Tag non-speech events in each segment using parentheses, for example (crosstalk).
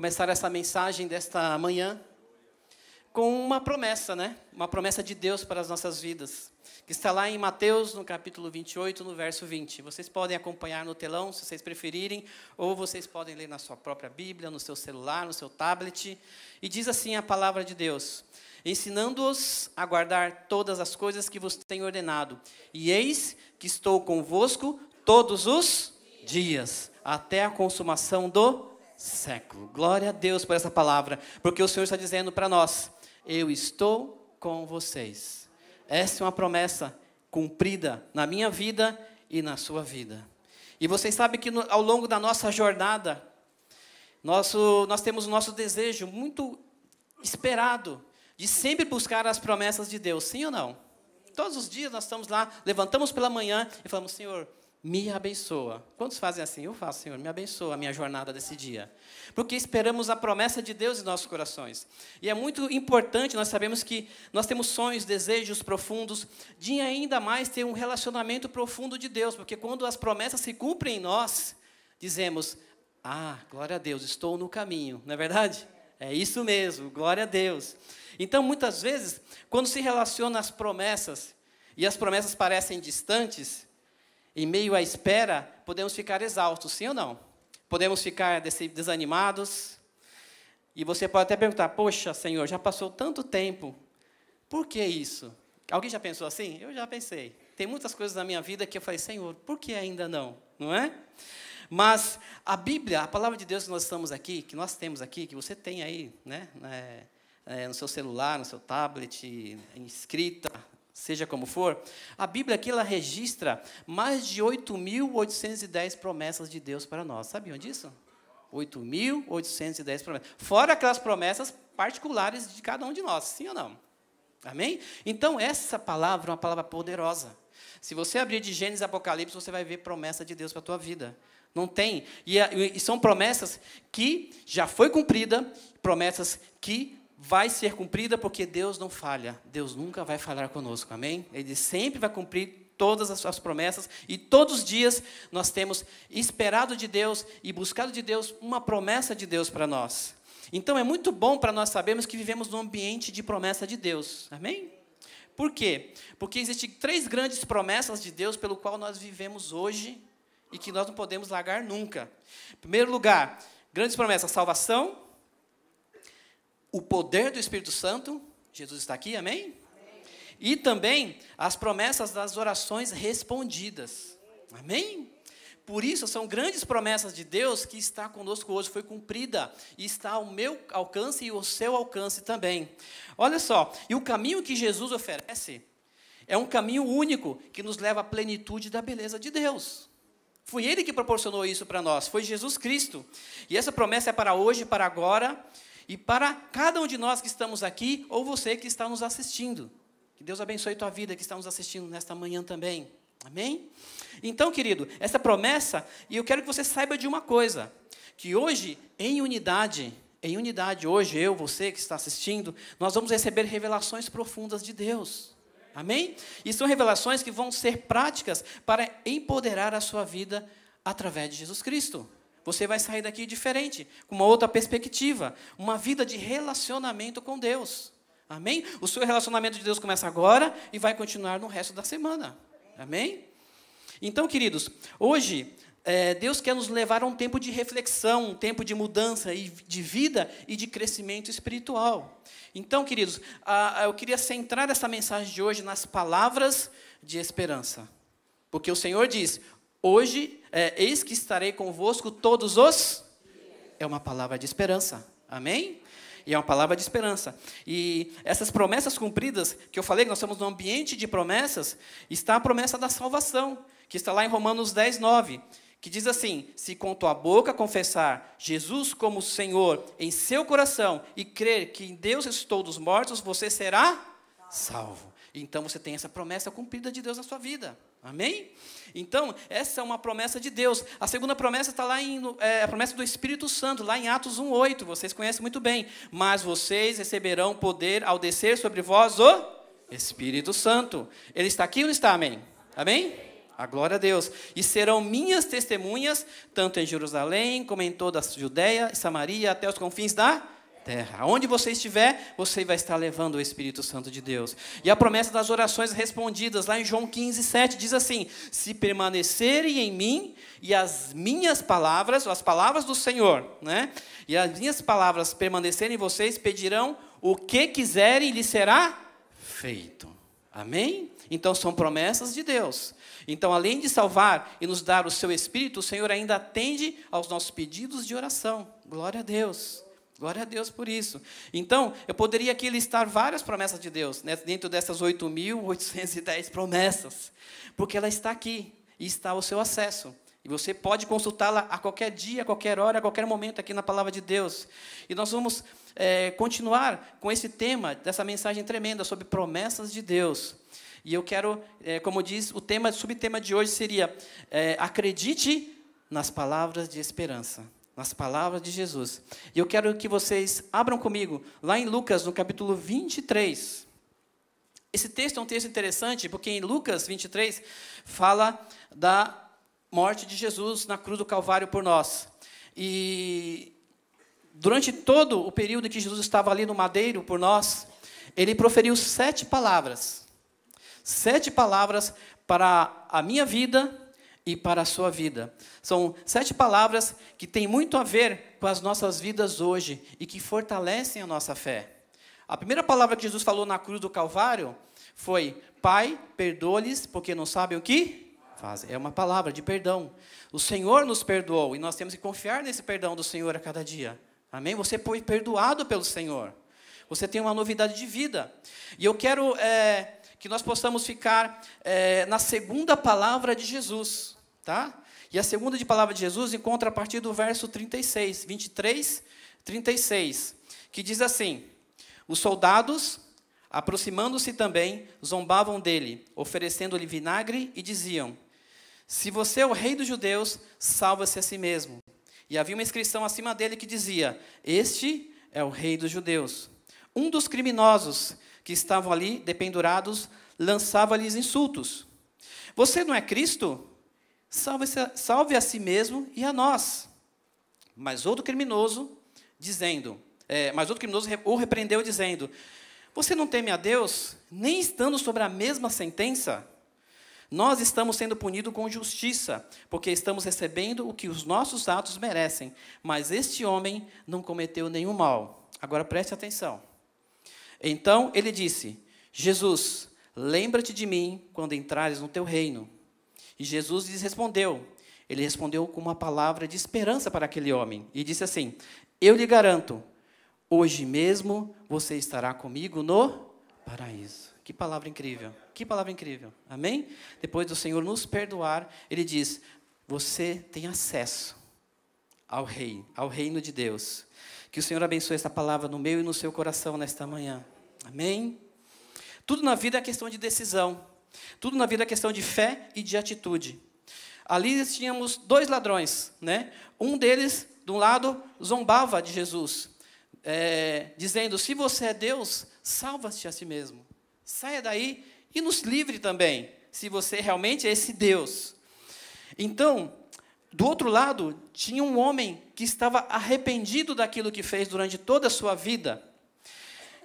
começar essa mensagem desta manhã com uma promessa, né? Uma promessa de Deus para as nossas vidas, que está lá em Mateus, no capítulo 28, no verso 20. Vocês podem acompanhar no telão, se vocês preferirem, ou vocês podem ler na sua própria Bíblia, no seu celular, no seu tablet. E diz assim a palavra de Deus: ensinando-os a guardar todas as coisas que vos tenho ordenado. E eis que estou convosco todos os dias, até a consumação do século. Glória a Deus por essa palavra, porque o Senhor está dizendo para nós: Eu estou com vocês. Essa é uma promessa cumprida na minha vida e na sua vida. E vocês sabem que no, ao longo da nossa jornada, nosso, nós temos o nosso desejo muito esperado de sempre buscar as promessas de Deus, sim ou não? Todos os dias nós estamos lá, levantamos pela manhã e falamos, Senhor, me abençoa. Quantos fazem assim? Eu faço, Senhor, me abençoa a minha jornada desse dia. Porque esperamos a promessa de Deus em nossos corações. E é muito importante, nós sabemos que nós temos sonhos, desejos profundos, de ainda mais ter um relacionamento profundo de Deus, porque quando as promessas se cumprem em nós, dizemos: Ah, glória a Deus, estou no caminho, não é verdade? É isso mesmo, glória a Deus. Então, muitas vezes, quando se relaciona as promessas, e as promessas parecem distantes, em meio à espera, podemos ficar exaustos, sim ou não? Podemos ficar desanimados. E você pode até perguntar: Poxa, Senhor, já passou tanto tempo, por que isso? Alguém já pensou assim? Eu já pensei. Tem muitas coisas na minha vida que eu falei: Senhor, por que ainda não? Não é? Mas a Bíblia, a palavra de Deus que nós estamos aqui, que nós temos aqui, que você tem aí, né, é, é, no seu celular, no seu tablet, escrita, seja como for, a Bíblia aqui ela registra mais de 8.810 promessas de Deus para nós. Sabiam disso? 8.810 promessas. Fora aquelas promessas particulares de cada um de nós, sim ou não? Amém? Então, essa palavra é uma palavra poderosa. Se você abrir de Gênesis Apocalipse, você vai ver promessa de Deus para a tua vida. Não tem. E, e são promessas que já foi cumprida, promessas que vai ser cumprida porque Deus não falha. Deus nunca vai falhar conosco, amém? Ele sempre vai cumprir todas as suas promessas e todos os dias nós temos esperado de Deus e buscado de Deus uma promessa de Deus para nós. Então é muito bom para nós sabermos que vivemos num ambiente de promessa de Deus, amém? Por quê? Porque existem três grandes promessas de Deus pelo qual nós vivemos hoje e que nós não podemos largar nunca. Em primeiro lugar, grandes promessas: salvação, o poder do Espírito Santo, Jesus está aqui, amém? amém? E também as promessas das orações respondidas, amém? Por isso, são grandes promessas de Deus que está conosco hoje, foi cumprida, e está ao meu alcance e ao seu alcance também. Olha só, e o caminho que Jesus oferece é um caminho único que nos leva à plenitude da beleza de Deus. Foi Ele que proporcionou isso para nós, foi Jesus Cristo. E essa promessa é para hoje, para agora e para cada um de nós que estamos aqui, ou você que está nos assistindo. Que Deus abençoe a tua vida que está nos assistindo nesta manhã também. Amém? Então, querido, essa promessa, e eu quero que você saiba de uma coisa: que hoje, em unidade, em unidade, hoje, eu, você que está assistindo, nós vamos receber revelações profundas de Deus. Amém? E são revelações que vão ser práticas para empoderar a sua vida através de Jesus Cristo. Você vai sair daqui diferente, com uma outra perspectiva, uma vida de relacionamento com Deus. Amém? O seu relacionamento de Deus começa agora e vai continuar no resto da semana. Amém? Então, queridos, hoje é, Deus quer nos levar a um tempo de reflexão, um tempo de mudança e de vida e de crescimento espiritual. Então, queridos, a, a, eu queria centrar essa mensagem de hoje nas palavras de esperança. Porque o Senhor diz: Hoje, é, eis que estarei convosco todos os. É uma palavra de esperança. Amém? E é uma palavra de esperança. E essas promessas cumpridas, que eu falei que nós estamos num ambiente de promessas, está a promessa da salvação, que está lá em Romanos 10, 9, que diz assim: se com tua boca confessar Jesus como Senhor em seu coração e crer que em Deus ressuscitou dos mortos, você será salvo. Então você tem essa promessa cumprida de Deus na sua vida. Amém? Então, essa é uma promessa de Deus. A segunda promessa está lá em é, a promessa do Espírito Santo, lá em Atos 1,8. Vocês conhecem muito bem. Mas vocês receberão poder ao descer sobre vós o Espírito Santo. Ele está aqui ou não está? Amém? Amém? A glória a Deus. E serão minhas testemunhas, tanto em Jerusalém, como em toda a Judéia e Samaria, até os confins da terra. Onde você estiver, você vai estar levando o Espírito Santo de Deus. E a promessa das orações respondidas, lá em João 15, 7, diz assim: Se permanecerem em mim e as minhas palavras, as palavras do Senhor, né? E as minhas palavras permanecerem em vocês, pedirão o que quiserem e lhe será feito. Amém? Então são promessas de Deus. Então, além de salvar e nos dar o seu Espírito, o Senhor ainda atende aos nossos pedidos de oração. Glória a Deus. Glória a Deus por isso. Então, eu poderia aqui listar várias promessas de Deus, né, dentro dessas 8.810 promessas, porque ela está aqui e está ao seu acesso. E você pode consultá-la a qualquer dia, a qualquer hora, a qualquer momento aqui na palavra de Deus. E nós vamos é, continuar com esse tema, dessa mensagem tremenda sobre promessas de Deus. E eu quero, é, como diz, o tema, subtema de hoje seria: é, acredite nas palavras de esperança nas palavras de Jesus. E eu quero que vocês abram comigo, lá em Lucas, no capítulo 23. Esse texto é um texto interessante, porque em Lucas 23 fala da morte de Jesus na cruz do Calvário por nós. E durante todo o período que Jesus estava ali no madeiro por nós, ele proferiu sete palavras. Sete palavras para a minha vida e para a sua vida. São sete palavras que têm muito a ver com as nossas vidas hoje e que fortalecem a nossa fé. A primeira palavra que Jesus falou na cruz do Calvário foi: Pai, perdoa-lhes, porque não sabem o que fazem. É uma palavra de perdão. O Senhor nos perdoou e nós temos que confiar nesse perdão do Senhor a cada dia. Amém? Você foi perdoado pelo Senhor. Você tem uma novidade de vida. E eu quero é, que nós possamos ficar é, na segunda palavra de Jesus, tá? E a segunda de palavra de Jesus encontra a partir do verso 36, 23, 36, que diz assim: Os soldados, aproximando-se também, zombavam dele, oferecendo-lhe vinagre e diziam: Se você é o rei dos judeus, salva-se a si mesmo. E havia uma inscrição acima dele que dizia: Este é o rei dos judeus. Um dos criminosos que estavam ali dependurados, lançava-lhes insultos. Você não é Cristo? Salve, salve a si mesmo e a nós. Mas outro criminoso, dizendo, é, mas outro criminoso o repreendeu, dizendo: Você não teme a Deus, nem estando sobre a mesma sentença? Nós estamos sendo punidos com justiça, porque estamos recebendo o que os nossos atos merecem. Mas este homem não cometeu nenhum mal. Agora preste atenção. Então ele disse: Jesus, lembra-te de mim quando entrares no teu reino. E Jesus lhes respondeu. Ele respondeu com uma palavra de esperança para aquele homem e disse assim: Eu lhe garanto, hoje mesmo você estará comigo no paraíso. Que palavra incrível, que palavra incrível, amém? Depois do Senhor nos perdoar, ele diz: Você tem acesso ao Rei, ao reino de Deus. Que o Senhor abençoe essa palavra no meu e no seu coração nesta manhã. Amém? Tudo na vida é questão de decisão. Tudo na vida é questão de fé e de atitude. Ali tínhamos dois ladrões, né? Um deles, de um lado, zombava de Jesus, é, dizendo: Se você é Deus, salva-se a si mesmo. Saia daí e nos livre também, se você realmente é esse Deus. Então, do outro lado, tinha um homem que estava arrependido daquilo que fez durante toda a sua vida.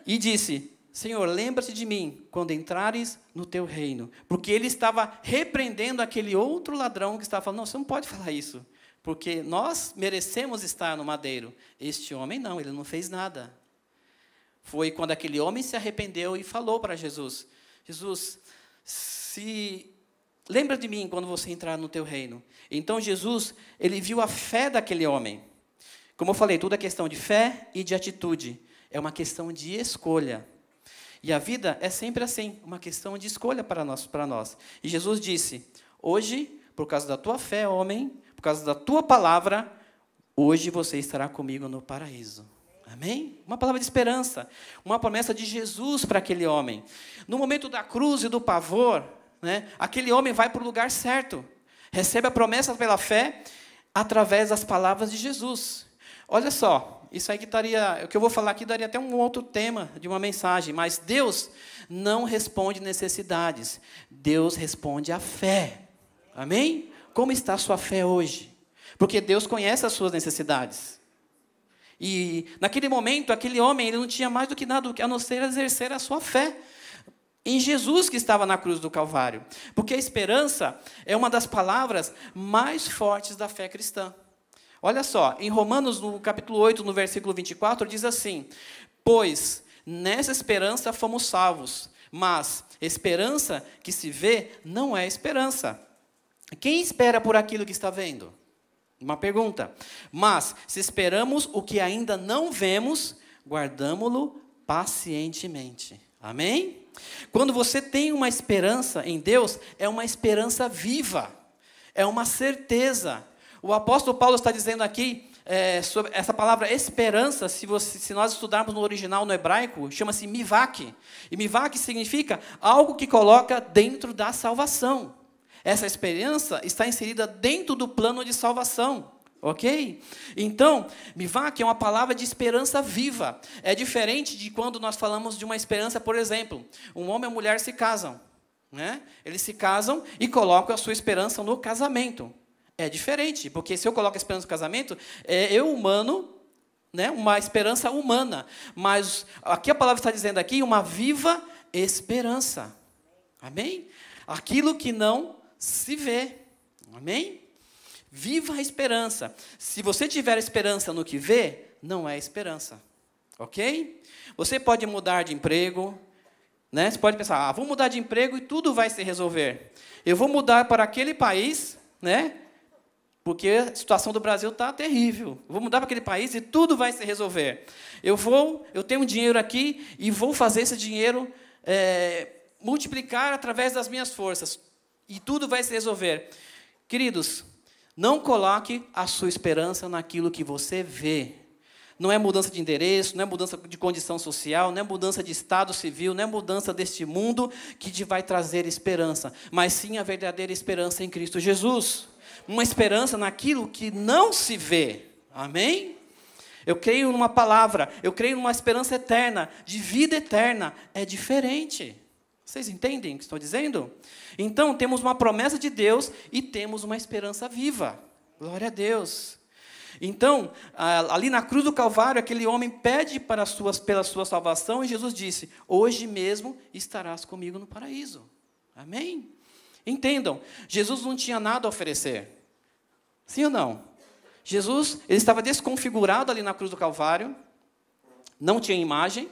E disse: Senhor, lembra-te de mim quando entrares no teu reino. Porque ele estava repreendendo aquele outro ladrão que estava falando: Não, você não pode falar isso. Porque nós merecemos estar no madeiro. Este homem não, ele não fez nada. Foi quando aquele homem se arrependeu e falou para Jesus: Jesus, se Lembra de mim quando você entrar no teu reino. Então Jesus, ele viu a fé daquele homem. Como eu falei, tudo é questão de fé e de atitude. É uma questão de escolha. E a vida é sempre assim, uma questão de escolha para nós, para nós. E Jesus disse: Hoje, por causa da tua fé, homem, por causa da tua palavra, hoje você estará comigo no paraíso. Amém? Uma palavra de esperança, uma promessa de Jesus para aquele homem. No momento da cruz e do pavor, né, aquele homem vai para o lugar certo, recebe a promessa pela fé através das palavras de Jesus. Olha só, isso aí que daria, o que eu vou falar aqui daria até um outro tema de uma mensagem, mas Deus não responde necessidades, Deus responde à fé. Amém? Como está a sua fé hoje? Porque Deus conhece as suas necessidades. E naquele momento, aquele homem, ele não tinha mais do que nada a não ser exercer a sua fé em Jesus que estava na cruz do Calvário. Porque a esperança é uma das palavras mais fortes da fé cristã. Olha só, em Romanos, no capítulo 8, no versículo 24, diz assim: Pois nessa esperança fomos salvos, mas esperança que se vê não é esperança. Quem espera por aquilo que está vendo? Uma pergunta. Mas, se esperamos o que ainda não vemos, guardamo-lo pacientemente. Amém? Quando você tem uma esperança em Deus, é uma esperança viva, é uma certeza. O apóstolo Paulo está dizendo aqui é, sobre essa palavra esperança, se, você, se, nós estudarmos no original no hebraico, chama-se mivak. E mivak significa algo que coloca dentro da salvação. Essa esperança está inserida dentro do plano de salvação. Ok? Então, Mivak é uma palavra de esperança viva. É diferente de quando nós falamos de uma esperança, por exemplo, um homem e uma mulher se casam. Né? Eles se casam e colocam a sua esperança no casamento. É diferente, porque se eu coloco a esperança no casamento, é eu humano, né? uma esperança humana. Mas aqui a palavra está dizendo aqui uma viva esperança. Amém? Aquilo que não se vê. Amém? Viva a esperança. Se você tiver esperança no que vê, não é esperança. Ok? Você pode mudar de emprego. Né? Você pode pensar, ah, vou mudar de emprego e tudo vai se resolver. Eu vou mudar para aquele país, né? porque a situação do Brasil está terrível. Vou mudar para aquele país e tudo vai se resolver. Eu vou, eu tenho um dinheiro aqui e vou fazer esse dinheiro é, multiplicar através das minhas forças e tudo vai se resolver. Queridos, não coloque a sua esperança naquilo que você vê. Não é mudança de endereço, não é mudança de condição social, não é mudança de estado civil, não é mudança deste mundo que te vai trazer esperança, mas sim a verdadeira esperança em Cristo Jesus. Uma esperança naquilo que não se vê. Amém? Eu creio numa palavra, eu creio numa esperança eterna, de vida eterna. É diferente. Vocês entendem o que estou dizendo? Então, temos uma promessa de Deus e temos uma esperança viva. Glória a Deus. Então, ali na cruz do Calvário, aquele homem pede para suas, pela sua salvação e Jesus disse: Hoje mesmo estarás comigo no paraíso. Amém? Entendam, Jesus não tinha nada a oferecer. Sim ou não? Jesus ele estava desconfigurado ali na cruz do Calvário, não tinha imagem,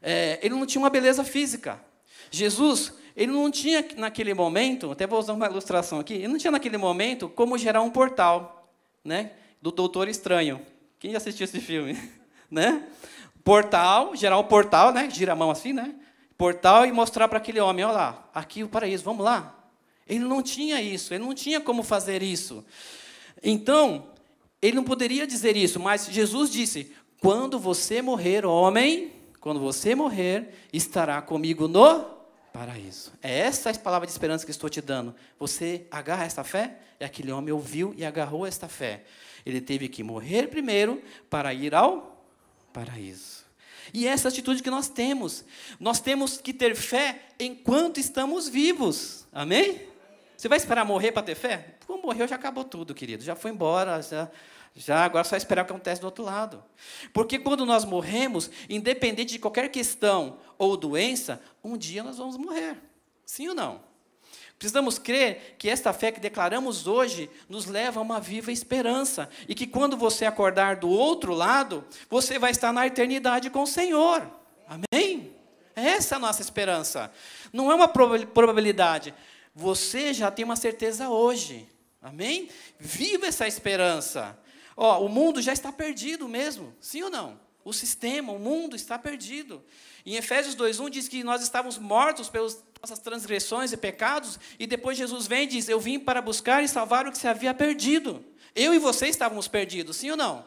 é, ele não tinha uma beleza física. Jesus, ele não tinha naquele momento, até vou usar uma ilustração aqui, ele não tinha naquele momento como gerar um portal, né, do Doutor Estranho. Quem já assistiu esse filme, (laughs) né? Portal, gerar um portal, né, gira a mão assim, né? Portal e mostrar para aquele homem, olha lá, aqui o paraíso, vamos lá. Ele não tinha isso, ele não tinha como fazer isso. Então, ele não poderia dizer isso, mas Jesus disse: quando você morrer, homem, quando você morrer, estará comigo no paraíso. É essa a palavra de esperança que estou te dando. Você agarra esta fé? E aquele homem ouviu e agarrou esta fé. Ele teve que morrer primeiro para ir ao paraíso. E essa atitude que nós temos. Nós temos que ter fé enquanto estamos vivos. Amém? Você vai esperar morrer para ter fé? Quando morreu, já acabou tudo, querido. Já foi embora, já já agora é só esperar o que acontece do outro lado. Porque quando nós morremos, independente de qualquer questão ou doença, um dia nós vamos morrer. Sim ou não? Precisamos crer que esta fé que declaramos hoje nos leva a uma viva esperança. E que quando você acordar do outro lado, você vai estar na eternidade com o Senhor. Amém? Essa é a nossa esperança. Não é uma probabilidade. Você já tem uma certeza hoje. Amém? Viva essa esperança. Ó, o mundo já está perdido mesmo, sim ou não? o sistema, o mundo está perdido. Em Efésios 2:1 diz que nós estávamos mortos pelas nossas transgressões e pecados, e depois Jesus vem e diz: "Eu vim para buscar e salvar o que se havia perdido". Eu e você estávamos perdidos, sim ou não?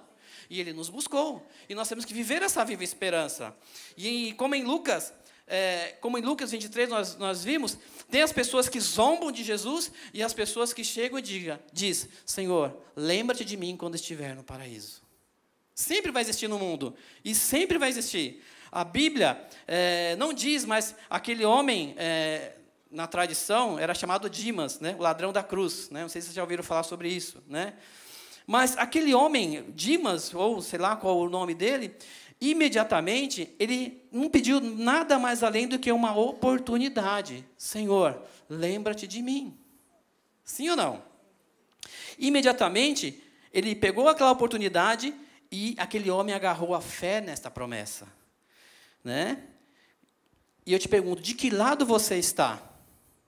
E ele nos buscou. E nós temos que viver essa viva esperança. E como em Lucas, é, como em Lucas 23 nós, nós vimos, tem as pessoas que zombam de Jesus e as pessoas que chegam e diga, diz, Senhor, lembra-te de mim quando estiver no paraíso. Sempre vai existir no mundo. E sempre vai existir. A Bíblia é, não diz, mas aquele homem, é, na tradição, era chamado Dimas, né? o ladrão da cruz. Né? Não sei se vocês já ouviram falar sobre isso. Né? Mas aquele homem, Dimas, ou sei lá qual o nome dele, imediatamente ele não pediu nada mais além do que uma oportunidade. Senhor, lembra-te de mim. Sim ou não? Imediatamente ele pegou aquela oportunidade e aquele homem agarrou a fé nesta promessa, né? E eu te pergunto, de que lado você está?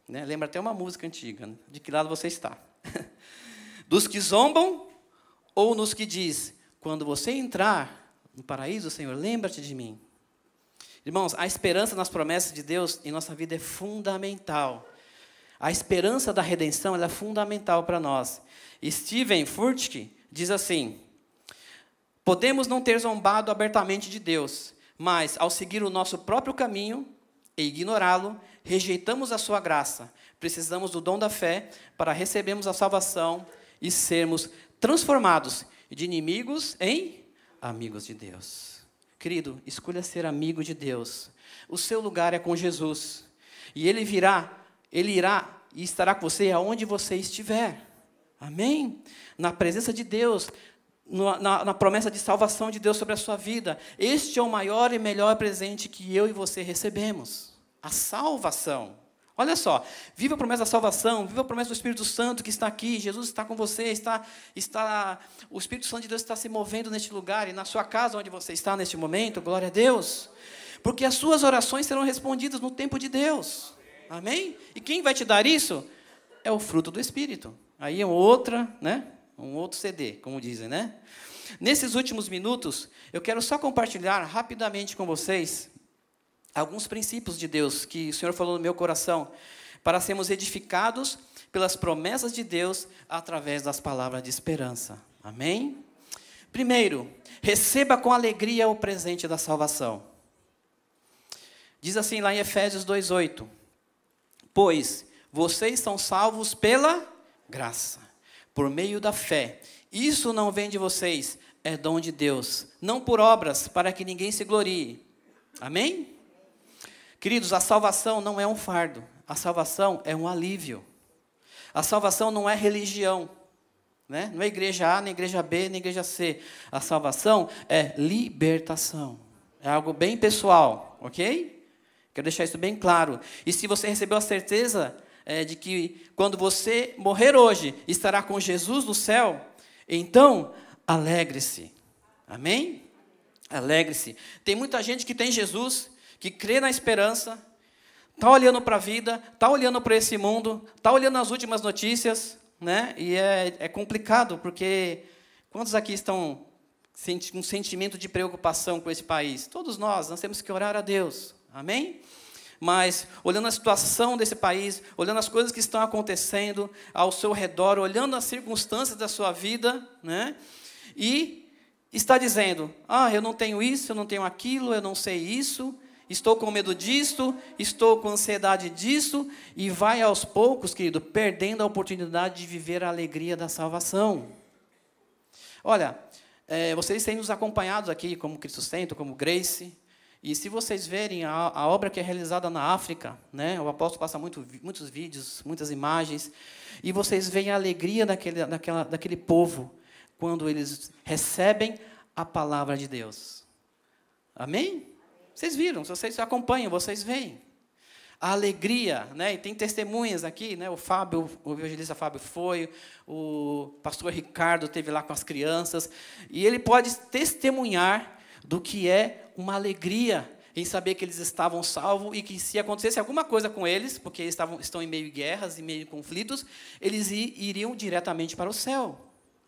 Né? Lembra até uma música antiga, né? de que lado você está? (laughs) Dos que zombam ou nos que diz, quando você entrar no paraíso, Senhor, lembra-te de mim. Irmãos, a esperança nas promessas de Deus em nossa vida é fundamental. A esperança da redenção é fundamental para nós. Steven Furtick diz assim: Podemos não ter zombado abertamente de Deus, mas ao seguir o nosso próprio caminho e ignorá-lo, rejeitamos a sua graça. Precisamos do dom da fé para recebermos a salvação e sermos transformados de inimigos em amigos de Deus. Querido, escolha ser amigo de Deus. O seu lugar é com Jesus. E ele virá, ele irá e estará com você aonde você estiver. Amém? Na presença de Deus, na, na, promessa de salvação de Deus sobre a sua vida. Este é o maior e melhor presente que eu e você recebemos: a salvação. Olha só, viva a promessa da salvação, viva a promessa do Espírito Santo que está aqui, Jesus está com você, está, está, o Espírito Santo de Deus está se movendo neste lugar e na sua casa onde você está neste momento, glória a Deus, porque as suas orações serão respondidas no tempo de Deus, amém? E quem vai te dar isso? É o fruto do Espírito. Aí é outra, né? Um outro CD, como dizem, né? Nesses últimos minutos, eu quero só compartilhar rapidamente com vocês alguns princípios de Deus que o Senhor falou no meu coração, para sermos edificados pelas promessas de Deus através das palavras de esperança. Amém? Primeiro, receba com alegria o presente da salvação. Diz assim lá em Efésios 2:8: Pois vocês são salvos pela graça, por meio da fé. Isso não vem de vocês, é dom de Deus, não por obras, para que ninguém se glorie. Amém? Queridos, a salvação não é um fardo, a salvação é um alívio. A salvação não é religião, né? não é igreja A, nem igreja B, nem igreja C. A salvação é libertação. É algo bem pessoal, ok? Quero deixar isso bem claro. E se você recebeu a certeza é, de que quando você morrer hoje estará com Jesus no céu, então alegre-se. Amém? Alegre-se. Tem muita gente que tem Jesus que crê na esperança, está olhando para a vida, está olhando para esse mundo, está olhando as últimas notícias, né? E é, é complicado, porque quantos aqui estão com um sentimento de preocupação com esse país? Todos nós, nós temos que orar a Deus, amém? Mas olhando a situação desse país, olhando as coisas que estão acontecendo ao seu redor, olhando as circunstâncias da sua vida, né? E está dizendo: ah, eu não tenho isso, eu não tenho aquilo, eu não sei isso, estou com medo disto, estou com ansiedade disso, e vai aos poucos, querido, perdendo a oportunidade de viver a alegria da salvação. Olha, é, vocês têm nos acompanhado aqui como Cristo Centro, como Grace, e se vocês verem a, a, obra que é realizada na África, né, o apóstolo passa muito, muitos vídeos, muitas imagens, e vocês veem a alegria daquele, daquela, daquele povo quando eles recebem a palavra de Deus. Amém? Vocês viram, vocês acompanham, vocês veem. A alegria, né? E tem testemunhas aqui, né? O Fábio, o evangelista Fábio foi, o pastor Ricardo teve lá com as crianças, e ele pode testemunhar do que é uma alegria em saber que eles estavam salvos e que se acontecesse alguma coisa com eles, porque eles estavam, estão em meio de guerras, em meio de conflitos, eles iriam diretamente para o céu.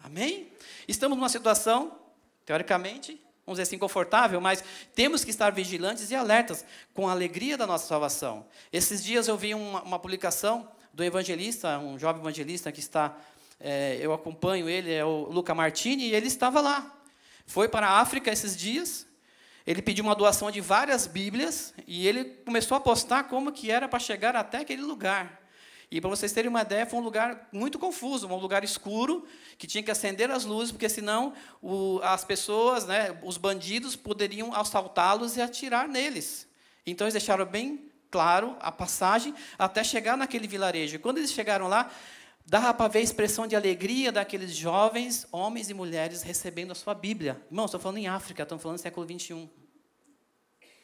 Amém? Estamos numa situação, teoricamente, vamos dizer assim, confortável, mas temos que estar vigilantes e alertas com a alegria da nossa salvação. Esses dias eu vi uma, uma publicação do evangelista, um jovem evangelista que está, é, eu acompanho ele, é o Luca Martini, e ele estava lá. Foi para a África esses dias, ele pediu uma doação de várias Bíblias, e ele começou a postar como que era para chegar até aquele lugar. E para vocês terem uma ideia, foi um lugar muito confuso, um lugar escuro, que tinha que acender as luzes, porque senão o, as pessoas, né, os bandidos, poderiam assaltá-los e atirar neles. Então eles deixaram bem claro a passagem até chegar naquele vilarejo. E quando eles chegaram lá, dava para ver a expressão de alegria daqueles jovens, homens e mulheres, recebendo a sua Bíblia. Irmãos, estou falando em África, estou falando século 21.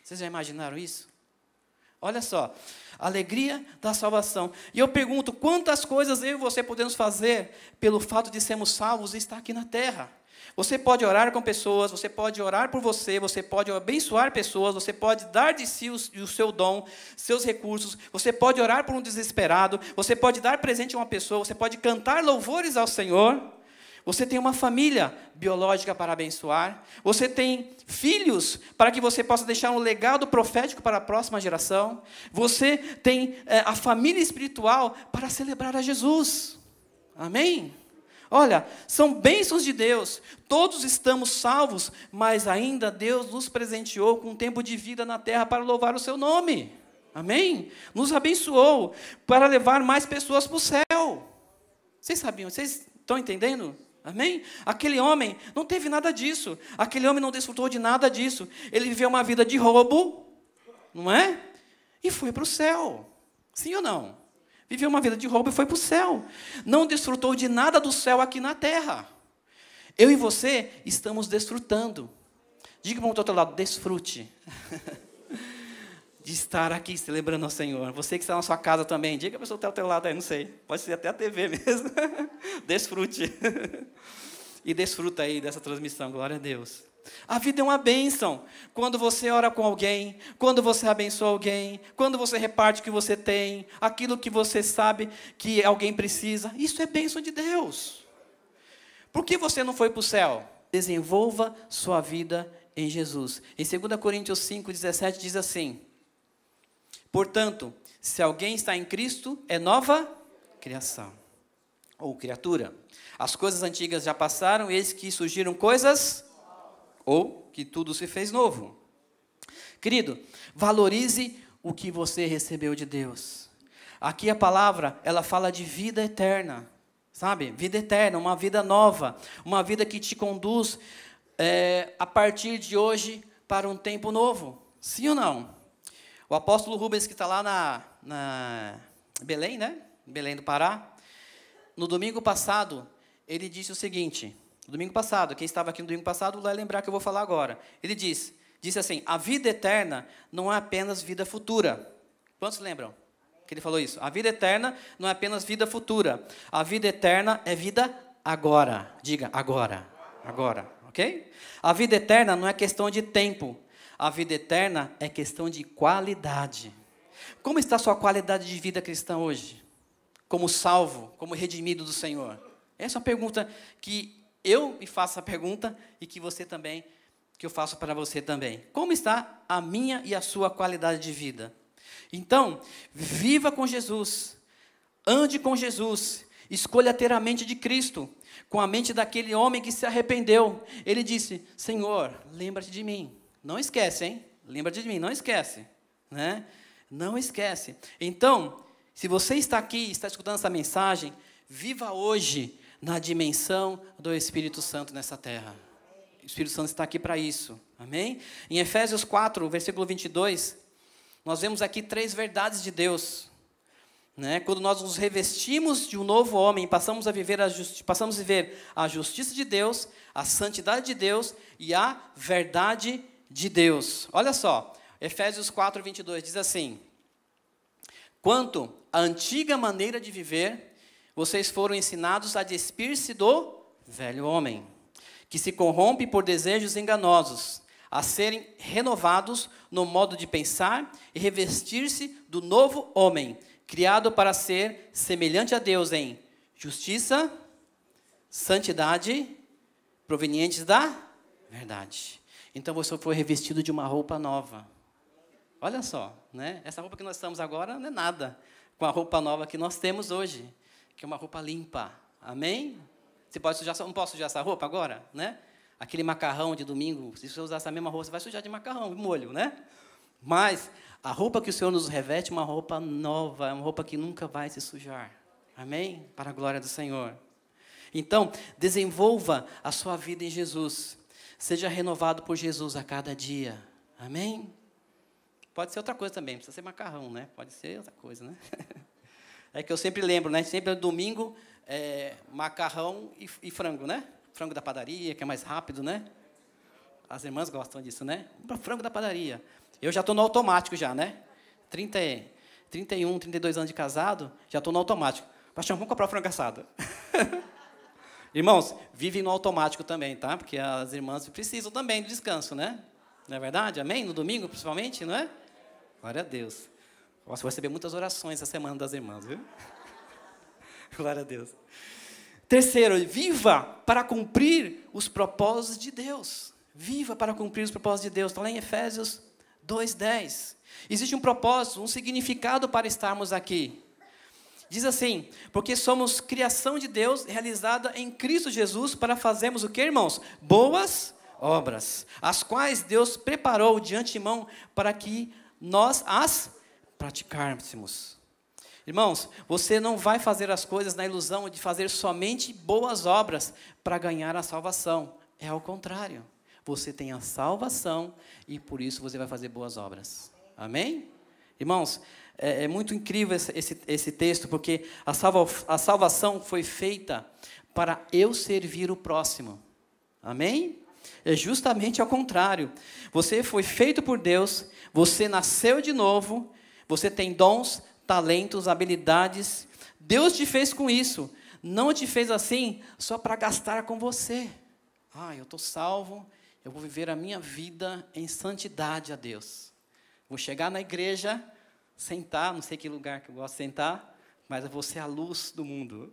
Vocês já imaginaram isso? Olha só, alegria da salvação. E eu pergunto, quantas coisas eu e você podemos fazer pelo fato de sermos salvos e estar aqui na terra? Você pode orar com pessoas, você pode orar por você, você pode abençoar pessoas, você pode dar de si o, o, seu dom, seus recursos, você pode orar por um desesperado, você pode dar presente a uma pessoa, você pode cantar louvores ao Senhor. Você tem uma família biológica para abençoar. Você tem filhos para que você possa deixar um legado profético para a próxima geração. Você tem é, a família espiritual para celebrar a Jesus. Amém? Olha, são bênçãos de Deus. Todos estamos salvos, mas ainda Deus nos presenteou com um tempo de vida na terra para louvar o seu nome. Amém? Nos abençoou para levar mais pessoas para o céu. Vocês sabiam? Vocês estão entendendo? Amém? Aquele homem não teve nada disso. Aquele homem não desfrutou de nada disso. Ele viveu uma vida de roubo, não é? E foi para o céu. Sim ou não? Viveu uma vida de roubo e foi para o céu. Não desfrutou de nada do céu aqui na terra. Eu e você estamos desfrutando. Diga para o outro lado, desfrute. (laughs) de estar aqui celebrando ao Senhor. Você que está na sua casa também, diga a pessoa que está ao teu lado aí, não sei. Pode ser até a TV mesmo. (laughs) Desfrute. (laughs) e desfruta aí dessa transmissão, glória a Deus. A vida é uma bênção. Quando você ora com alguém, quando você abençoa alguém, quando você reparte o que você tem, aquilo que você sabe que alguém precisa, isso é bênção de Deus. Por que você não foi para o céu? Desenvolva sua vida em Jesus. Em 2 Coríntios 5, 17 diz assim: Portanto, se alguém está em Cristo, é nova criação ou criatura. As coisas antigas já passaram, eis que surgiram coisas ou que tudo se fez novo. Querido, valorize o que você recebeu de Deus. Aqui a palavra, ela fala de vida eterna, sabe? Vida eterna, uma vida nova, uma vida que te conduz é, a partir de hoje para um tempo novo. Sim ou não? O apóstolo Rubens, que está lá na, na Belém, né? Belém do Pará, no domingo passado, ele disse o seguinte: domingo passado, quem estava aqui no domingo passado vai lembrar que eu vou falar agora. Ele disse, disse assim: a vida eterna não é apenas vida futura. Quantos lembram que ele falou isso? A vida eterna não é apenas vida futura. A vida eterna é vida agora. Diga agora. Agora, ok? A vida eterna não é questão de tempo. A vida eterna é questão de qualidade. Como está a sua qualidade de vida cristã hoje? Como salvo, como redimido do Senhor? Essa é uma pergunta que eu me faço a pergunta e que você também, que eu faço para você também. Como está a minha e a sua qualidade de vida? Então, viva com Jesus, ande com Jesus, escolha ter a mente de Cristo, com a mente daquele homem que se arrependeu. Ele disse: Senhor, lembra-te de mim. Não esquece, hein? Lembra de mim, não esquece. Né? Não esquece. Então, se você está aqui, está escutando essa mensagem, viva hoje na dimensão do Espírito Santo nessa terra. O Espírito Santo está aqui para isso. Amém? Em Efésios 4, versículo 22, nós vemos aqui três verdades de Deus. Né? Quando nós nos revestimos de um novo homem, passamos a viver a passamos a viver a justiça de Deus, a santidade de Deus e a verdade de Deus. Olha só, Efésios 4, 22 diz assim: Quanto à antiga maneira de viver, vocês foram ensinados a despir-se do velho homem, que se corrompe por desejos enganosos, a serem renovados no modo de pensar e revestir-se do novo homem, criado para ser semelhante a Deus em justiça, santidade, provenientes da verdade. Então você foi revestido de uma roupa nova. Olha só, né? Essa roupa que nós estamos agora não é nada com a roupa nova que nós temos hoje, que é uma roupa limpa. Amém? Você pode sujar, não posso sujar essa roupa agora, né? Aquele macarrão de domingo, se você usar essa mesma roupa, você vai sujar de macarrão, molho, né? Mas a roupa que o Senhor nos reveste é uma roupa nova, é uma roupa que nunca vai se sujar. Amém? Para a glória do Senhor. Então, desenvolva a sua vida em Jesus. Seja renovado por Jesus a cada dia. Amém? Pode ser outra coisa também, precisa ser macarrão, né? Pode ser outra coisa, né? (laughs) É que eu sempre lembro, né? Sempre no domingo, é, macarrão e, e, frango, né? Frango da padaria, que é mais rápido, né? As irmãs gostam disso, né? Frango da padaria. Eu já estou no automático já, né? 30, 31, 32 anos de casado, já estou no automático. Paixão, vamos comprar frango assado. (laughs) Irmãos, vivem no automático também, tá? Porque as irmãs precisam também do descanso, né? Não é verdade? Amém? No domingo, principalmente, não é? Glória a Deus. Você vai receber muitas orações essa semana das irmãs, viu? (laughs) Glória a Deus. Terceiro, viva para cumprir os propósitos de Deus. Viva para cumprir os propósitos de Deus. Está lá em Efésios 2,10. Existe um propósito, um significado para estarmos aqui. Diz assim: porque somos criação de Deus realizada em Cristo Jesus para fazermos o que, irmãos? Boas obras, as quais Deus preparou de antemão para que nós as praticássemos. Irmãos, você não vai fazer as coisas na ilusão de fazer somente boas obras para ganhar a salvação. É ao contrário. Você tem a salvação e por isso você vai fazer boas obras. Amém? Irmãos, é, é muito incrível esse, esse, esse, texto, porque a, salva, a salvação foi feita para eu servir o próximo. Amém? É justamente ao contrário. Você foi feito por Deus, você nasceu de novo, você tem dons, talentos, habilidades. Deus te fez com isso. Não te fez assim só para gastar com você. Ah, eu estou salvo, eu vou viver a minha vida em santidade a Deus. Vou chegar na igreja, sentar, não sei que lugar que eu gosto de sentar, mas vou ser a luz do mundo.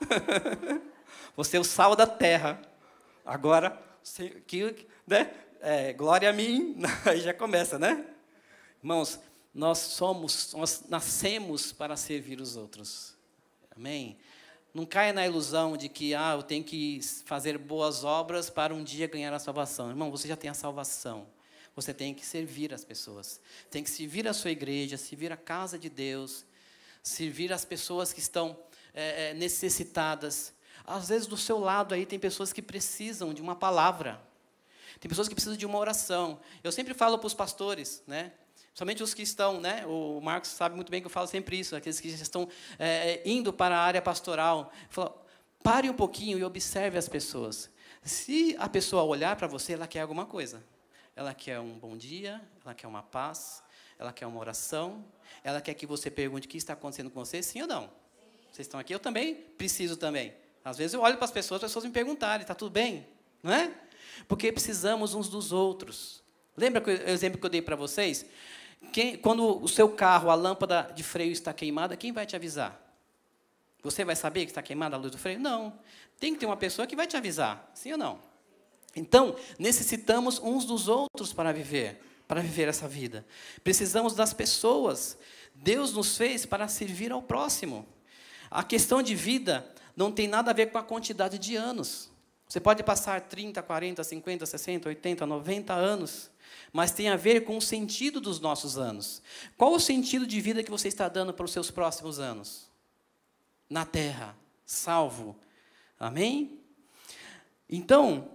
(laughs) você é o sal da terra. Agora, que, né? É, glória a mim, (laughs) aí já começa, né? Irmãos, nós somos, nós nascemos para servir os outros. Amém? Não caia na ilusão de que ah, eu tenho que fazer boas obras para um dia ganhar a salvação. Irmão, você já tem a salvação. Você tem que servir as pessoas. Tem que servir a sua igreja, servir a casa de Deus, servir as pessoas que estão é, necessitadas. Às vezes, do seu lado aí, tem pessoas que precisam de uma palavra. Tem pessoas que precisam de uma oração. Eu sempre falo para os pastores, né? Somente os que estão, né? O Marcos sabe muito bem que eu falo sempre isso, aqueles que estão é, indo para a área pastoral. Falo, pare um pouquinho e observe as pessoas. Se a pessoa olhar para você, ela quer alguma coisa. Ela quer um bom dia, ela quer uma paz, ela quer uma oração, ela quer que você pergunte o que está acontecendo com você, sim ou não? Vocês estão aqui? Eu também preciso também. Às vezes eu olho para as pessoas, as pessoas me perguntarem, está tudo bem? Não é? Porque precisamos uns dos outros. Lembra o exemplo que eu dei para vocês? Quem, quando o seu carro, a lâmpada de freio está queimada, quem vai te avisar? Você vai saber que está queimada a luz do freio? Não. Tem que ter uma pessoa que vai te avisar, sim ou não? Então, necessitamos uns dos outros para viver, para viver essa vida. Precisamos das pessoas. Deus nos fez para servir ao próximo. A questão de vida não tem nada a ver com a quantidade de anos. Você pode passar 30, 40, 50, 60, 80, 90 anos, mas tem a ver com o sentido dos nossos anos. Qual o sentido de vida que você está dando para os seus próximos anos? Na terra, salvo. Amém? Então,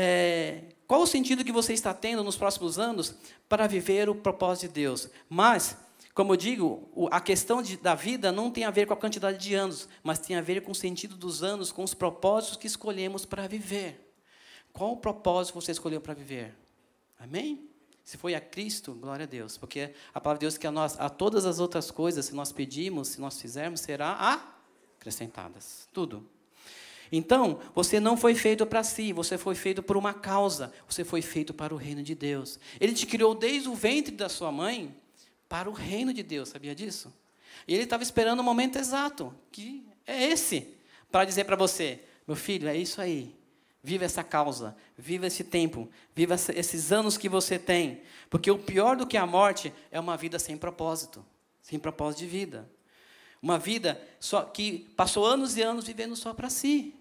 é, qual o sentido que você está tendo nos próximos anos para viver o propósito de Deus? Mas como eu digo, a questão de, da vida não tem a ver com a quantidade de anos, mas tem a ver com o sentido dos anos, com os propósitos que escolhemos para viver. Qual o propósito você escolheu para viver? Amém? Se foi a Cristo, glória a Deus. Porque a palavra de Deus é que a, nós, a todas as outras coisas, se nós pedirmos, se nós fizermos, será acrescentadas. Tudo. Então, você não foi feito para si, você foi feito por uma causa, você foi feito para o reino de Deus. Ele te criou desde o ventre da sua mãe para o reino de Deus, sabia disso? E ele estava esperando o momento exato, que é esse, para dizer para você: meu filho, é isso aí. Viva essa causa, viva esse tempo, viva esses anos que você tem. Porque o pior do que a morte é uma vida sem propósito, sem propósito de vida. Uma vida só que passou anos e anos vivendo só para si.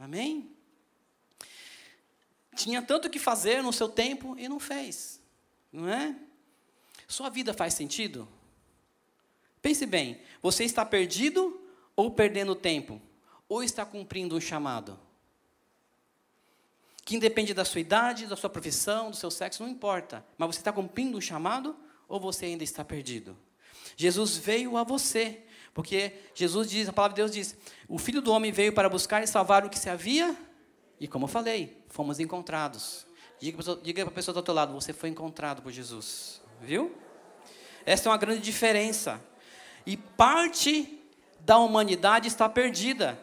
Amém? Tinha tanto que fazer no seu tempo e não fez. Não é? Sua vida faz sentido? Pense bem, você está perdido ou perdendo tempo? Ou está cumprindo um chamado? Que independe da sua idade, da sua profissão, do seu sexo, não importa. Mas você está cumprindo um chamado ou você ainda está perdido? Jesus veio a você, porque Jesus diz, a palavra de Deus diz: o Filho do Homem veio para buscar e salvar o que se havia, e como eu falei, fomos encontrados. Diga para a pessoa do outro lado: você foi encontrado por Jesus. Viu? Essa é uma grande diferença. E parte da humanidade está perdida,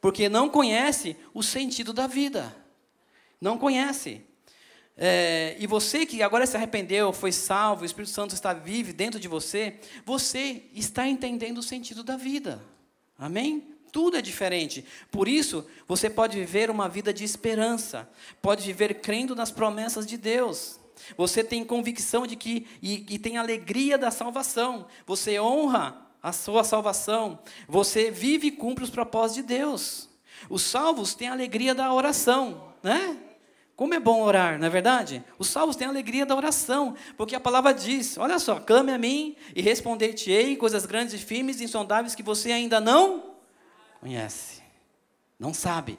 porque não conhece o sentido da vida. Não conhece. É, e você que agora se arrependeu, foi salvo, o Espírito Santo está vivo dentro de você, você está entendendo o sentido da vida. Amém? Tudo é diferente. Por isso, você pode viver uma vida de esperança, pode viver crendo nas promessas de Deus. Você tem convicção de que e, e tem alegria da salvação. Você honra a sua salvação. Você vive e cumpre os propósitos de Deus. Os salvos têm a alegria da oração, né? Como é bom orar, não é verdade? Os salvos têm a alegria da oração, porque a palavra diz: olha só, clame a mim e responder-te-ei coisas grandes e firmes e insondáveis que você ainda não conhece, não sabe.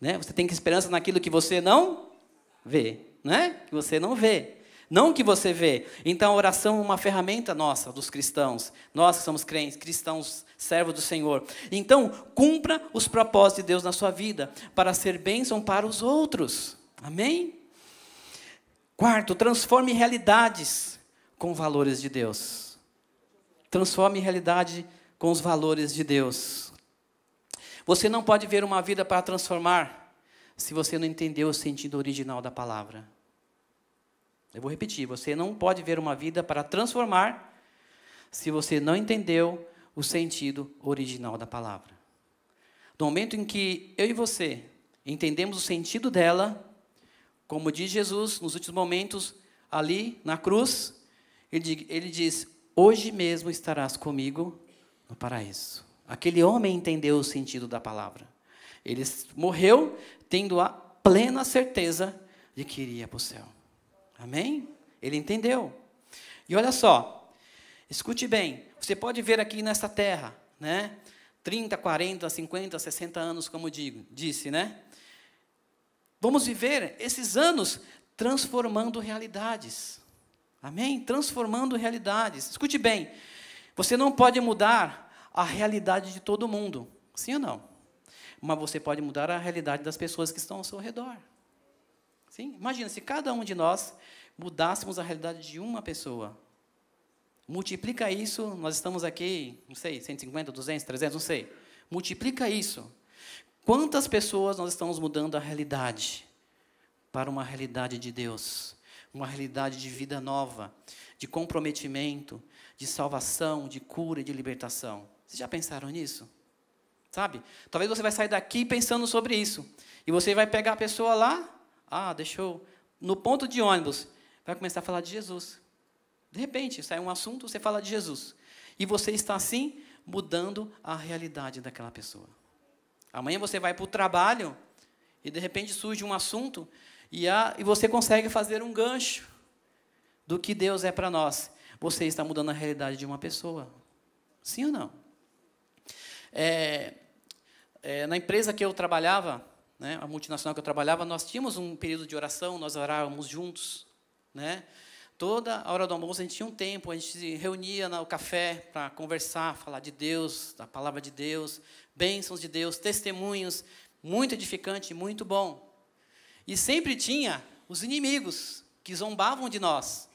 Né? Você tem que esperança naquilo que você não vê, né? Que você não vê. Não que você vê. Então a oração é uma ferramenta nossa, dos cristãos. Nós que somos crentes, cristãos, servos do Senhor. Então, cumpra os propósitos de Deus na sua vida, para ser bênção para os outros. Amém? Quarto, transforme realidades com valores de Deus. Transforme realidade com os valores de Deus. Você não pode ver uma vida para transformar se você não entendeu o sentido original da palavra. Eu vou repetir: você não pode ver uma vida para transformar se você não entendeu o sentido original da palavra. No momento em que eu e você entendemos o sentido dela, como diz Jesus nos últimos momentos, ali na cruz, ele, diz: Hoje mesmo estarás comigo no paraíso. Aquele homem entendeu o sentido da palavra. Ele morreu tendo a plena certeza de que iria para o céu. Amém? Ele entendeu. E olha só, escute bem, você pode ver aqui nesta terra, né? 30, 40, 50, 60 anos, como digo, disse, né? Vamos viver esses anos transformando realidades. Amém? Transformando realidades. Escute bem, você não pode mudar a realidade de todo mundo, sim ou não? Mas você pode mudar a realidade das pessoas que estão ao seu redor. Sim? Imagina se cada um de nós mudássemos a realidade de uma pessoa. Multiplica isso, nós estamos aqui, não sei, 150, 200, 300, não sei. Multiplica isso. Quantas pessoas nós estamos mudando a realidade para uma realidade de Deus? Uma realidade de vida nova, de comprometimento, de salvação, de cura e de libertação. Vocês já pensaram nisso? Sabe? Talvez você vai sair daqui pensando sobre isso. E você vai pegar a pessoa lá, ah, deixou no ponto de ônibus, vai começar a falar de Jesus. De repente, sai um assunto, você fala de Jesus. E você está assim mudando a realidade daquela pessoa. Amanhã você vai para o trabalho e de repente surge um assunto e, a, e você consegue fazer um gancho do que Deus é para nós. Você está mudando a realidade de uma pessoa. Sim ou não? É, é, na empresa que eu trabalhava, né, a multinacional que eu trabalhava, nós tínhamos um período de oração, nós orávamos juntos. Né? Toda a hora do almoço a gente tinha um tempo, a gente se reunia no café para conversar, falar de Deus, da palavra de Deus, bênçãos de Deus, testemunhos, muito edificante, muito bom. E sempre tinha os inimigos que zombavam de nós,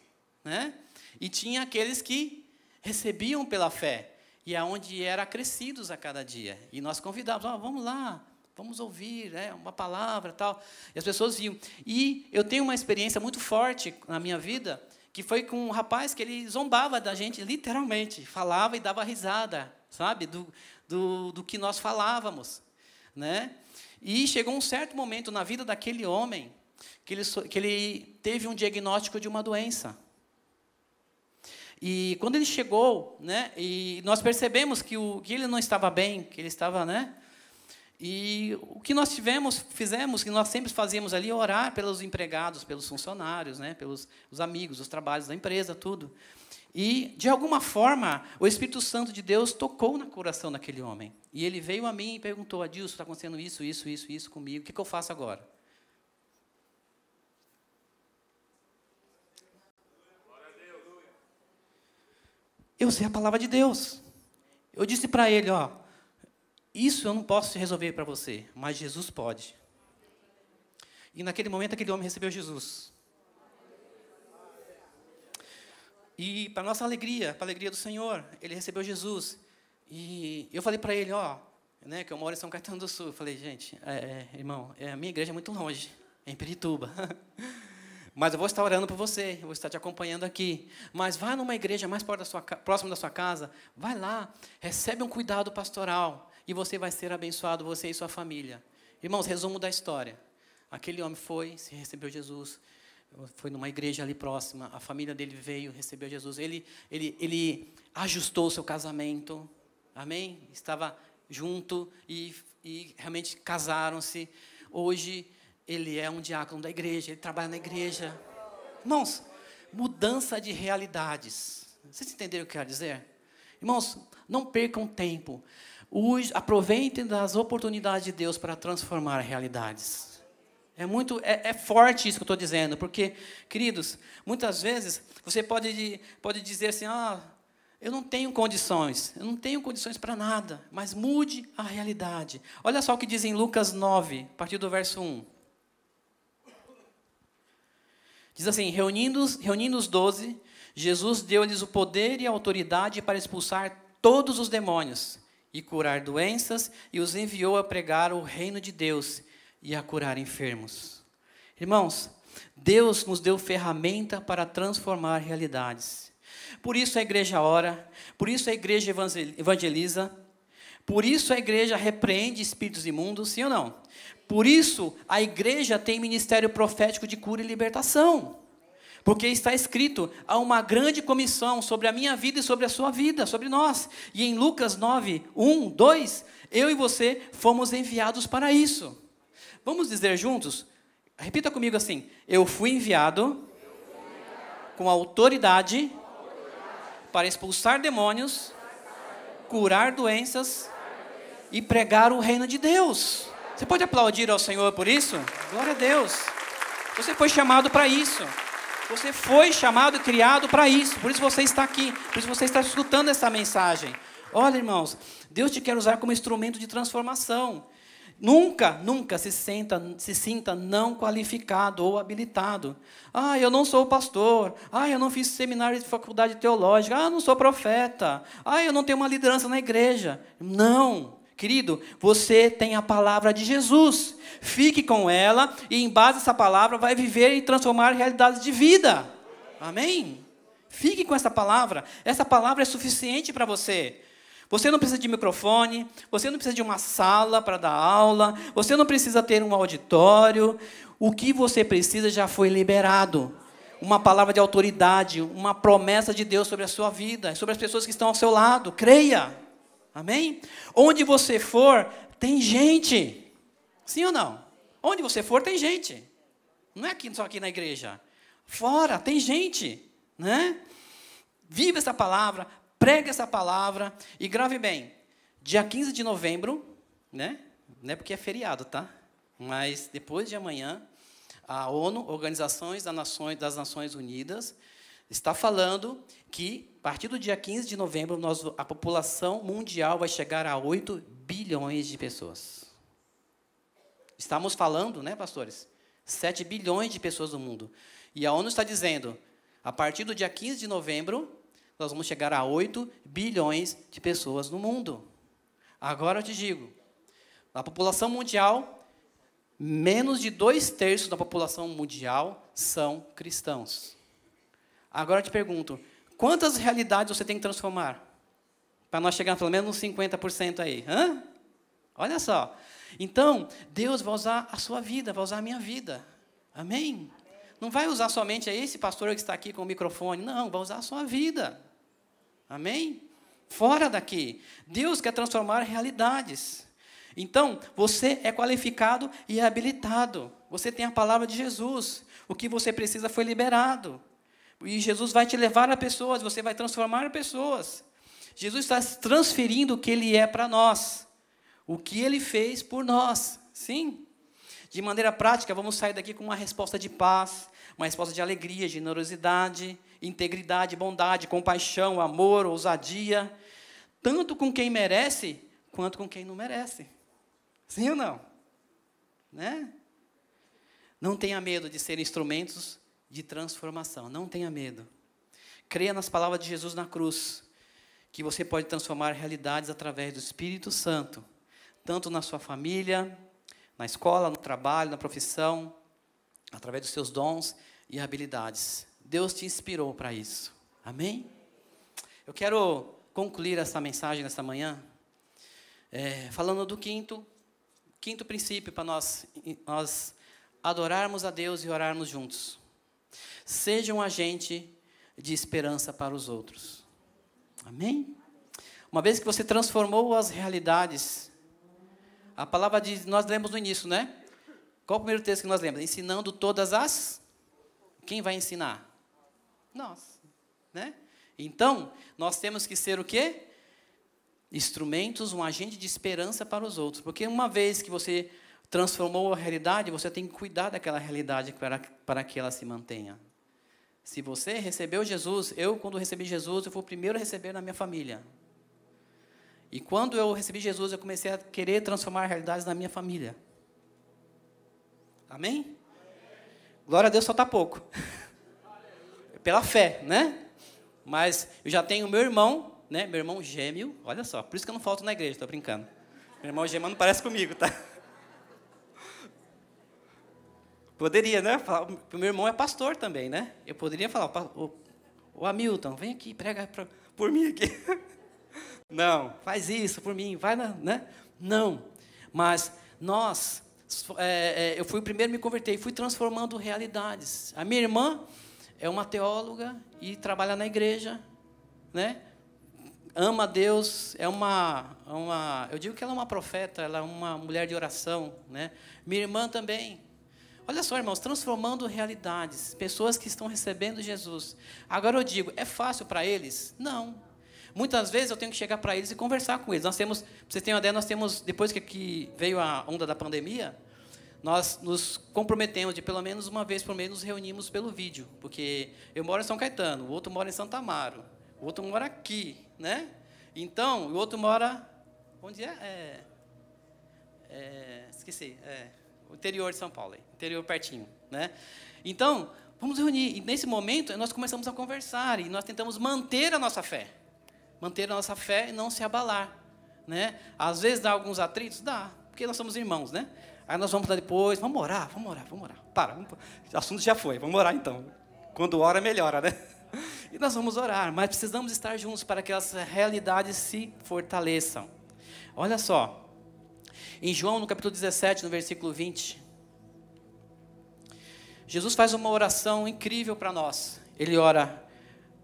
né? E tinha aqueles que recebiam pela fé e aonde era crescidos a cada dia. E nós convidávamos, oh, vamos lá, vamos ouvir, né, uma palavra, tal. E as pessoas iam. E eu tenho uma experiência muito forte na minha vida que foi com um rapaz que ele zombava da gente, literalmente, falava e dava risada, sabe, do, do, do que nós falávamos, né? E chegou um certo momento na vida daquele homem que ele, que ele teve um diagnóstico de uma doença. E quando ele chegou, né, e nós percebemos que, o, que ele não estava bem, que ele estava, né, e o que nós tivemos, fizemos, que nós sempre fazíamos ali, orar pelos empregados, pelos funcionários, né, pelos os amigos, os trabalhos da empresa, tudo. E, de alguma forma, o Espírito Santo de Deus tocou no coração daquele homem. E ele veio a mim e perguntou: Adilson, está acontecendo isso, isso, isso, isso comigo, o que, que eu faço agora? Eu sei a palavra de Deus. Eu disse para ele, ó, isso eu não posso resolver para você, mas Jesus pode. E naquele momento aquele homem recebeu Jesus. E para nossa alegria, para a alegria do Senhor, ele recebeu Jesus. E eu falei para ele, ó, né, que eu moro em São Caetano do Sul. Eu falei, gente, é, é, irmão, é, a minha igreja é muito longe, é em Pirituba. (laughs) Mas eu vou estar orando por você, eu vou estar te acompanhando aqui. Mas vá numa igreja mais da sua, próximo da sua casa, vai lá, recebe um cuidado pastoral e você vai ser abençoado, você e sua família. Irmãos, resumo da história. Aquele homem foi, se recebeu Jesus, foi numa igreja ali próxima, a família dele veio, recebeu Jesus. Ele, ele, ele ajustou o seu casamento, amém? Estava junto e, e realmente casaram-se. Hoje ele é um diácono da igreja, ele trabalha na igreja. Irmãos, mudança de realidades. Vocês entenderam o que eu quero dizer? Irmãos, não percam tempo. Aproveitem das oportunidades de Deus para transformar realidades. É muito, é, é forte isso que eu estou dizendo, porque, queridos, muitas vezes você pode, pode dizer assim, ah, eu não tenho condições, eu não tenho condições para nada, mas mude a realidade. Olha só o que diz em Lucas 9, a partir do verso 1. Diz assim: reunindo, reunindo os doze, Jesus deu-lhes o poder e a autoridade para expulsar todos os demônios e curar doenças, e os enviou a pregar o reino de Deus e a curar enfermos. Irmãos, Deus nos deu ferramenta para transformar realidades. Por isso a igreja ora, por isso a igreja evangeliza, por isso a igreja repreende espíritos imundos, sim ou não? Por isso, a igreja tem ministério profético de cura e libertação. Porque está escrito, há uma grande comissão sobre a minha vida e sobre a sua vida, sobre nós. E em Lucas 9, 1, 2, eu e você fomos enviados para isso. Vamos dizer juntos? Repita comigo assim: Eu fui enviado com autoridade para expulsar demônios, curar doenças e pregar o reino de Deus. Você pode aplaudir ao Senhor por isso? Glória a Deus. Você foi chamado para isso. Você foi chamado e criado para isso. Por isso você está aqui. Por isso você está escutando essa mensagem. Olha, irmãos, Deus te quer usar como instrumento de transformação. Nunca, nunca se, senta, se sinta não qualificado ou habilitado. Ah, eu não sou pastor. Ah, eu não fiz seminário de faculdade teológica. Ah, eu não sou profeta. Ah, eu não tenho uma liderança na igreja. Não. Querido, você tem a palavra de Jesus. Fique com ela e, em base a essa palavra, vai viver e transformar realidades de vida. Amém? Fique com essa palavra. Essa palavra é suficiente para você. Você não precisa de microfone, você não precisa de uma sala para dar aula, você não precisa ter um auditório. O que você precisa já foi liberado. Uma palavra de autoridade, uma promessa de Deus sobre a sua vida, sobre as pessoas que estão ao seu lado. Creia. Amém? Onde você for, tem gente. Sim ou não? Onde você for, tem gente. Não é aqui, só aqui na igreja. Fora, tem gente. Né? Viva essa palavra, pregue essa palavra e grave bem. Dia 15 de novembro, né? Não é porque é feriado, tá? Mas depois de amanhã, a ONU, Organizações das Nações, das Nações Unidas, está falando que, a partir do dia 15 de novembro, nós, a população mundial vai chegar a 8 bilhões de pessoas. Estamos falando, né, pastores? 7 bilhões de pessoas no mundo. E a ONU está dizendo, a partir do dia 15 de novembro, nós vamos chegar a 8 bilhões de pessoas no mundo. Agora eu te digo, a população mundial, menos de dois terços da população mundial são cristãos. Agora eu te pergunto, quantas realidades você tem que transformar? Para nós chegar pelo menos uns 50% aí. Hã? Olha só. Então, Deus vai usar a sua vida, vai usar a minha vida. Amém? Não vai usar somente esse pastor que está aqui com o microfone. Não, vai usar a sua vida. Amém? Fora daqui. Deus quer transformar realidades. Então, você é qualificado e é habilitado. Você tem a palavra de Jesus. O que você precisa foi liberado. E Jesus vai te levar a pessoas, você vai transformar pessoas. Jesus está transferindo o que Ele é para nós. O que Ele fez por nós. Sim. De maneira prática, vamos sair daqui com uma resposta de paz, uma resposta de alegria, generosidade, integridade, bondade, compaixão, amor, ousadia, tanto com quem merece quanto com quem não merece. Sim ou não? Né? Não tenha medo de ser instrumentos de transformação. Não tenha medo. Creia nas palavras de Jesus na cruz, que você pode transformar realidades através do Espírito Santo, tanto na sua família, na escola, no trabalho, na profissão, através dos seus dons e habilidades. Deus te inspirou para isso. Amém? Eu quero concluir essa mensagem nesta manhã é, falando do quinto, quinto princípio para nós, nós adorarmos a Deus e orarmos juntos. Seja um agente de esperança para os outros. Amém? Uma vez que você transformou as realidades, a palavra diz, nós lemos no início, né? Qual o primeiro texto que nós lemos? Ensinando todas as. Quem vai ensinar? Nós, né? Então, nós temos que ser o quê? Instrumentos, um agente de esperança para os outros. Porque uma vez que você transformou a realidade, você tem que cuidar daquela realidade para, para que ela se mantenha. Se você recebeu Jesus, eu, quando recebi Jesus, eu fui o primeiro a receber na minha família. E quando eu recebi Jesus, eu comecei a querer transformar realidades na minha família. Amém? Glória a Deus só está pouco. (laughs) Pela fé, né? Mas eu já tenho meu irmão, né? Meu irmão gêmeo, olha só, por isso que eu não falto na igreja, estou brincando. Meu irmão gêmeo não parece comigo, tá? (laughs) Poderia, né? Falar, o meu irmão é pastor também, né? Eu poderia falar, o, o Hamilton, vem aqui, prega pra, por mim aqui. (laughs) Não, faz isso por mim, vai na, né? Não. Mas nós, é, é, eu fui o primeiro a me converter e fui transformando realidades. A minha irmã é uma teóloga e trabalha na igreja, né? Ama Deus, é uma, uma, eu digo que ela é uma profeta, ela é uma mulher de oração, né? Minha irmã também, Olha só, irmãos, transformando realidades, pessoas que estão recebendo Jesus. Agora eu digo, é fácil para eles? Não. Muitas vezes eu tenho que chegar para eles e conversar com eles. Nós temos, para vocês terem uma ideia, nós temos, depois que veio a onda da pandemia, nós nos comprometemos de pelo menos uma vez por mês nos reunimos pelo vídeo, porque eu moro em São Caetano, o outro mora em Santa Amaro, o outro mora aqui, né? Então, o outro mora onde é? é, é esqueci, é, interior de São Paulo, interior pertinho, né? Então, vamos reunir. E nesse momento, nós começamos a conversar e nós tentamos manter a nossa fé. Manter a nossa fé e não se abalar, né? Às vezes dá alguns atritos, dá, porque nós somos irmãos, né? Aí nós vamos lá depois, vamos orar, vamos orar, vamos orar. Para, o assunto já foi, vamos orar então. Quando ora, melhora, né? (laughs) E nós vamos orar, mas precisamos estar juntos para que as realidades se fortaleçam. Olha só, em João, no capítulo 17, no versículo 20, Jesus faz uma oração incrível para nós. Ele ora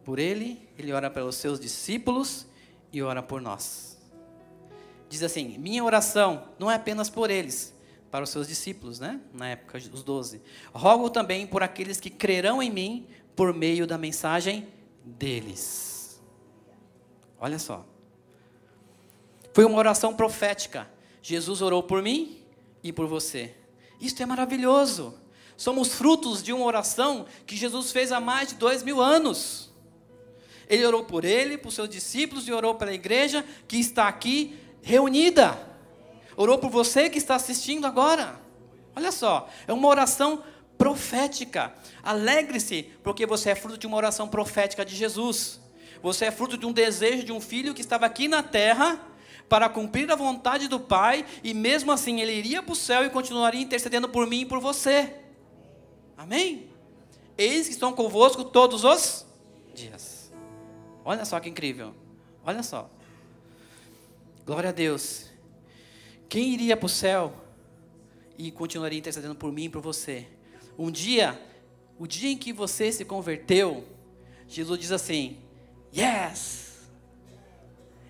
por ele, ele ora pelos seus discípulos e ora por nós. Diz assim: Minha oração não é apenas por eles, para os seus discípulos, né? Na época, os doze. Rogo também por aqueles que crerão em mim por meio da mensagem deles. Olha só. Foi uma oração profética. Jesus orou por mim e por você. Isso é maravilhoso. Somos frutos de uma oração que Jesus fez há mais de dois mil anos. Ele orou por ele, por seus discípulos e orou pela igreja que está aqui reunida. Orou por você que está assistindo agora. Olha só, é uma oração profética. Alegre-se, porque você é fruto de uma oração profética de Jesus. Você é fruto de um desejo de um filho que estava aqui na terra para cumprir a vontade do Pai, e mesmo assim ele iria para o céu e continuaria intercedendo por mim e por você. Amém? Eis que estão convosco todos os dias. Olha só que incrível. Olha só. Glória a Deus. Quem iria para o céu e continuaria intercedendo por mim e por você? Um dia, o dia em que você se converteu, Jesus diz assim: Yes!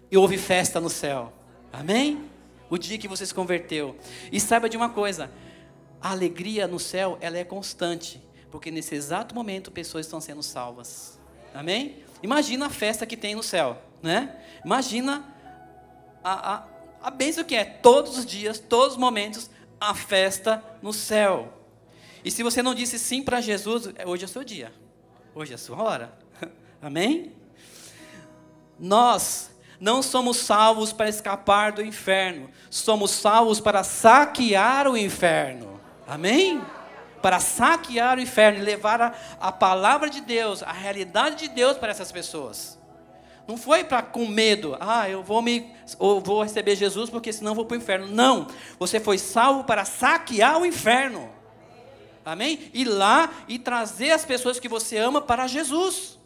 E houve festa no céu. Amém? O dia que você se converteu. E saiba de uma coisa: a alegria no céu ela é constante, porque nesse exato momento pessoas estão sendo salvas. Amém? Imagina a festa que tem no céu, né? Imagina a, a, a bênção que é todos os dias, todos os momentos, a festa no céu. E se você não disse sim para Jesus, é, hoje é seu dia. Hoje é sua hora. (laughs) Amém? Nós não somos salvos para escapar do inferno, somos salvos para saquear o inferno. Amém? Para saquear o inferno e levar a, a palavra de Deus, a realidade de Deus para essas pessoas. Não foi para com medo, ah, eu vou me ou vou receber Jesus porque senão vou para o inferno. Não, você foi salvo para saquear o inferno. Amém? Ir lá e trazer as pessoas que você ama para Jesus.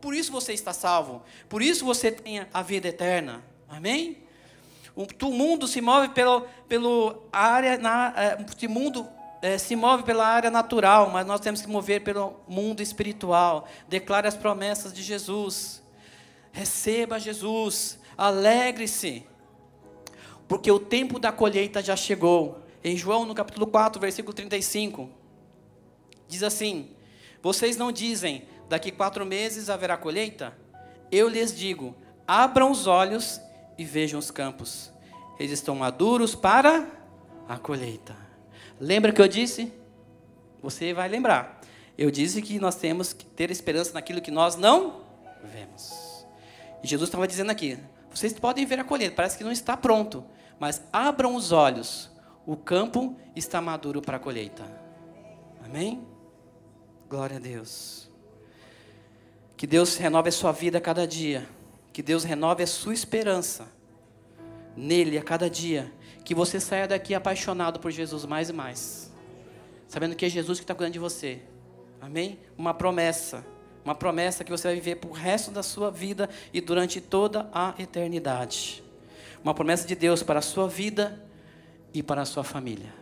Por isso você está salvo. Por isso você tem a vida eterna. Amém? O mundo se move pelo, pelo área na, o mundo é, se move pela área natural, mas nós temos que mover pelo mundo espiritual. Declare as promessas de Jesus. Receba Jesus. Alegre-se. Porque o tempo da colheita já chegou. Em João, no capítulo 4, versículo 35, diz assim: Vocês não dizem, daqui quatro meses haverá colheita? Eu lhes digo: abram os olhos e vejam os campos. Eles estão maduros para a colheita. Lembra que eu disse? Você vai lembrar. Eu disse que nós temos que ter esperança naquilo que nós não vemos. E Jesus estava dizendo aqui: vocês podem ver a colheita, parece que não está pronto, mas abram os olhos o campo está maduro para a colheita. Amém? Glória a Deus. Que Deus renove a sua vida a cada dia. Que Deus renove a sua esperança nele a cada dia. Que você saia daqui apaixonado por Jesus mais e mais. Sabendo que é Jesus que está cuidando de você. Amém? Uma promessa. Uma promessa que você vai viver para o resto da sua vida e durante toda a eternidade. Uma promessa de Deus para a sua vida e para a sua família.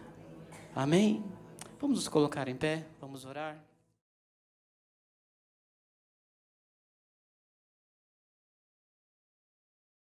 Amém? Vamos nos colocar em pé, vamos orar.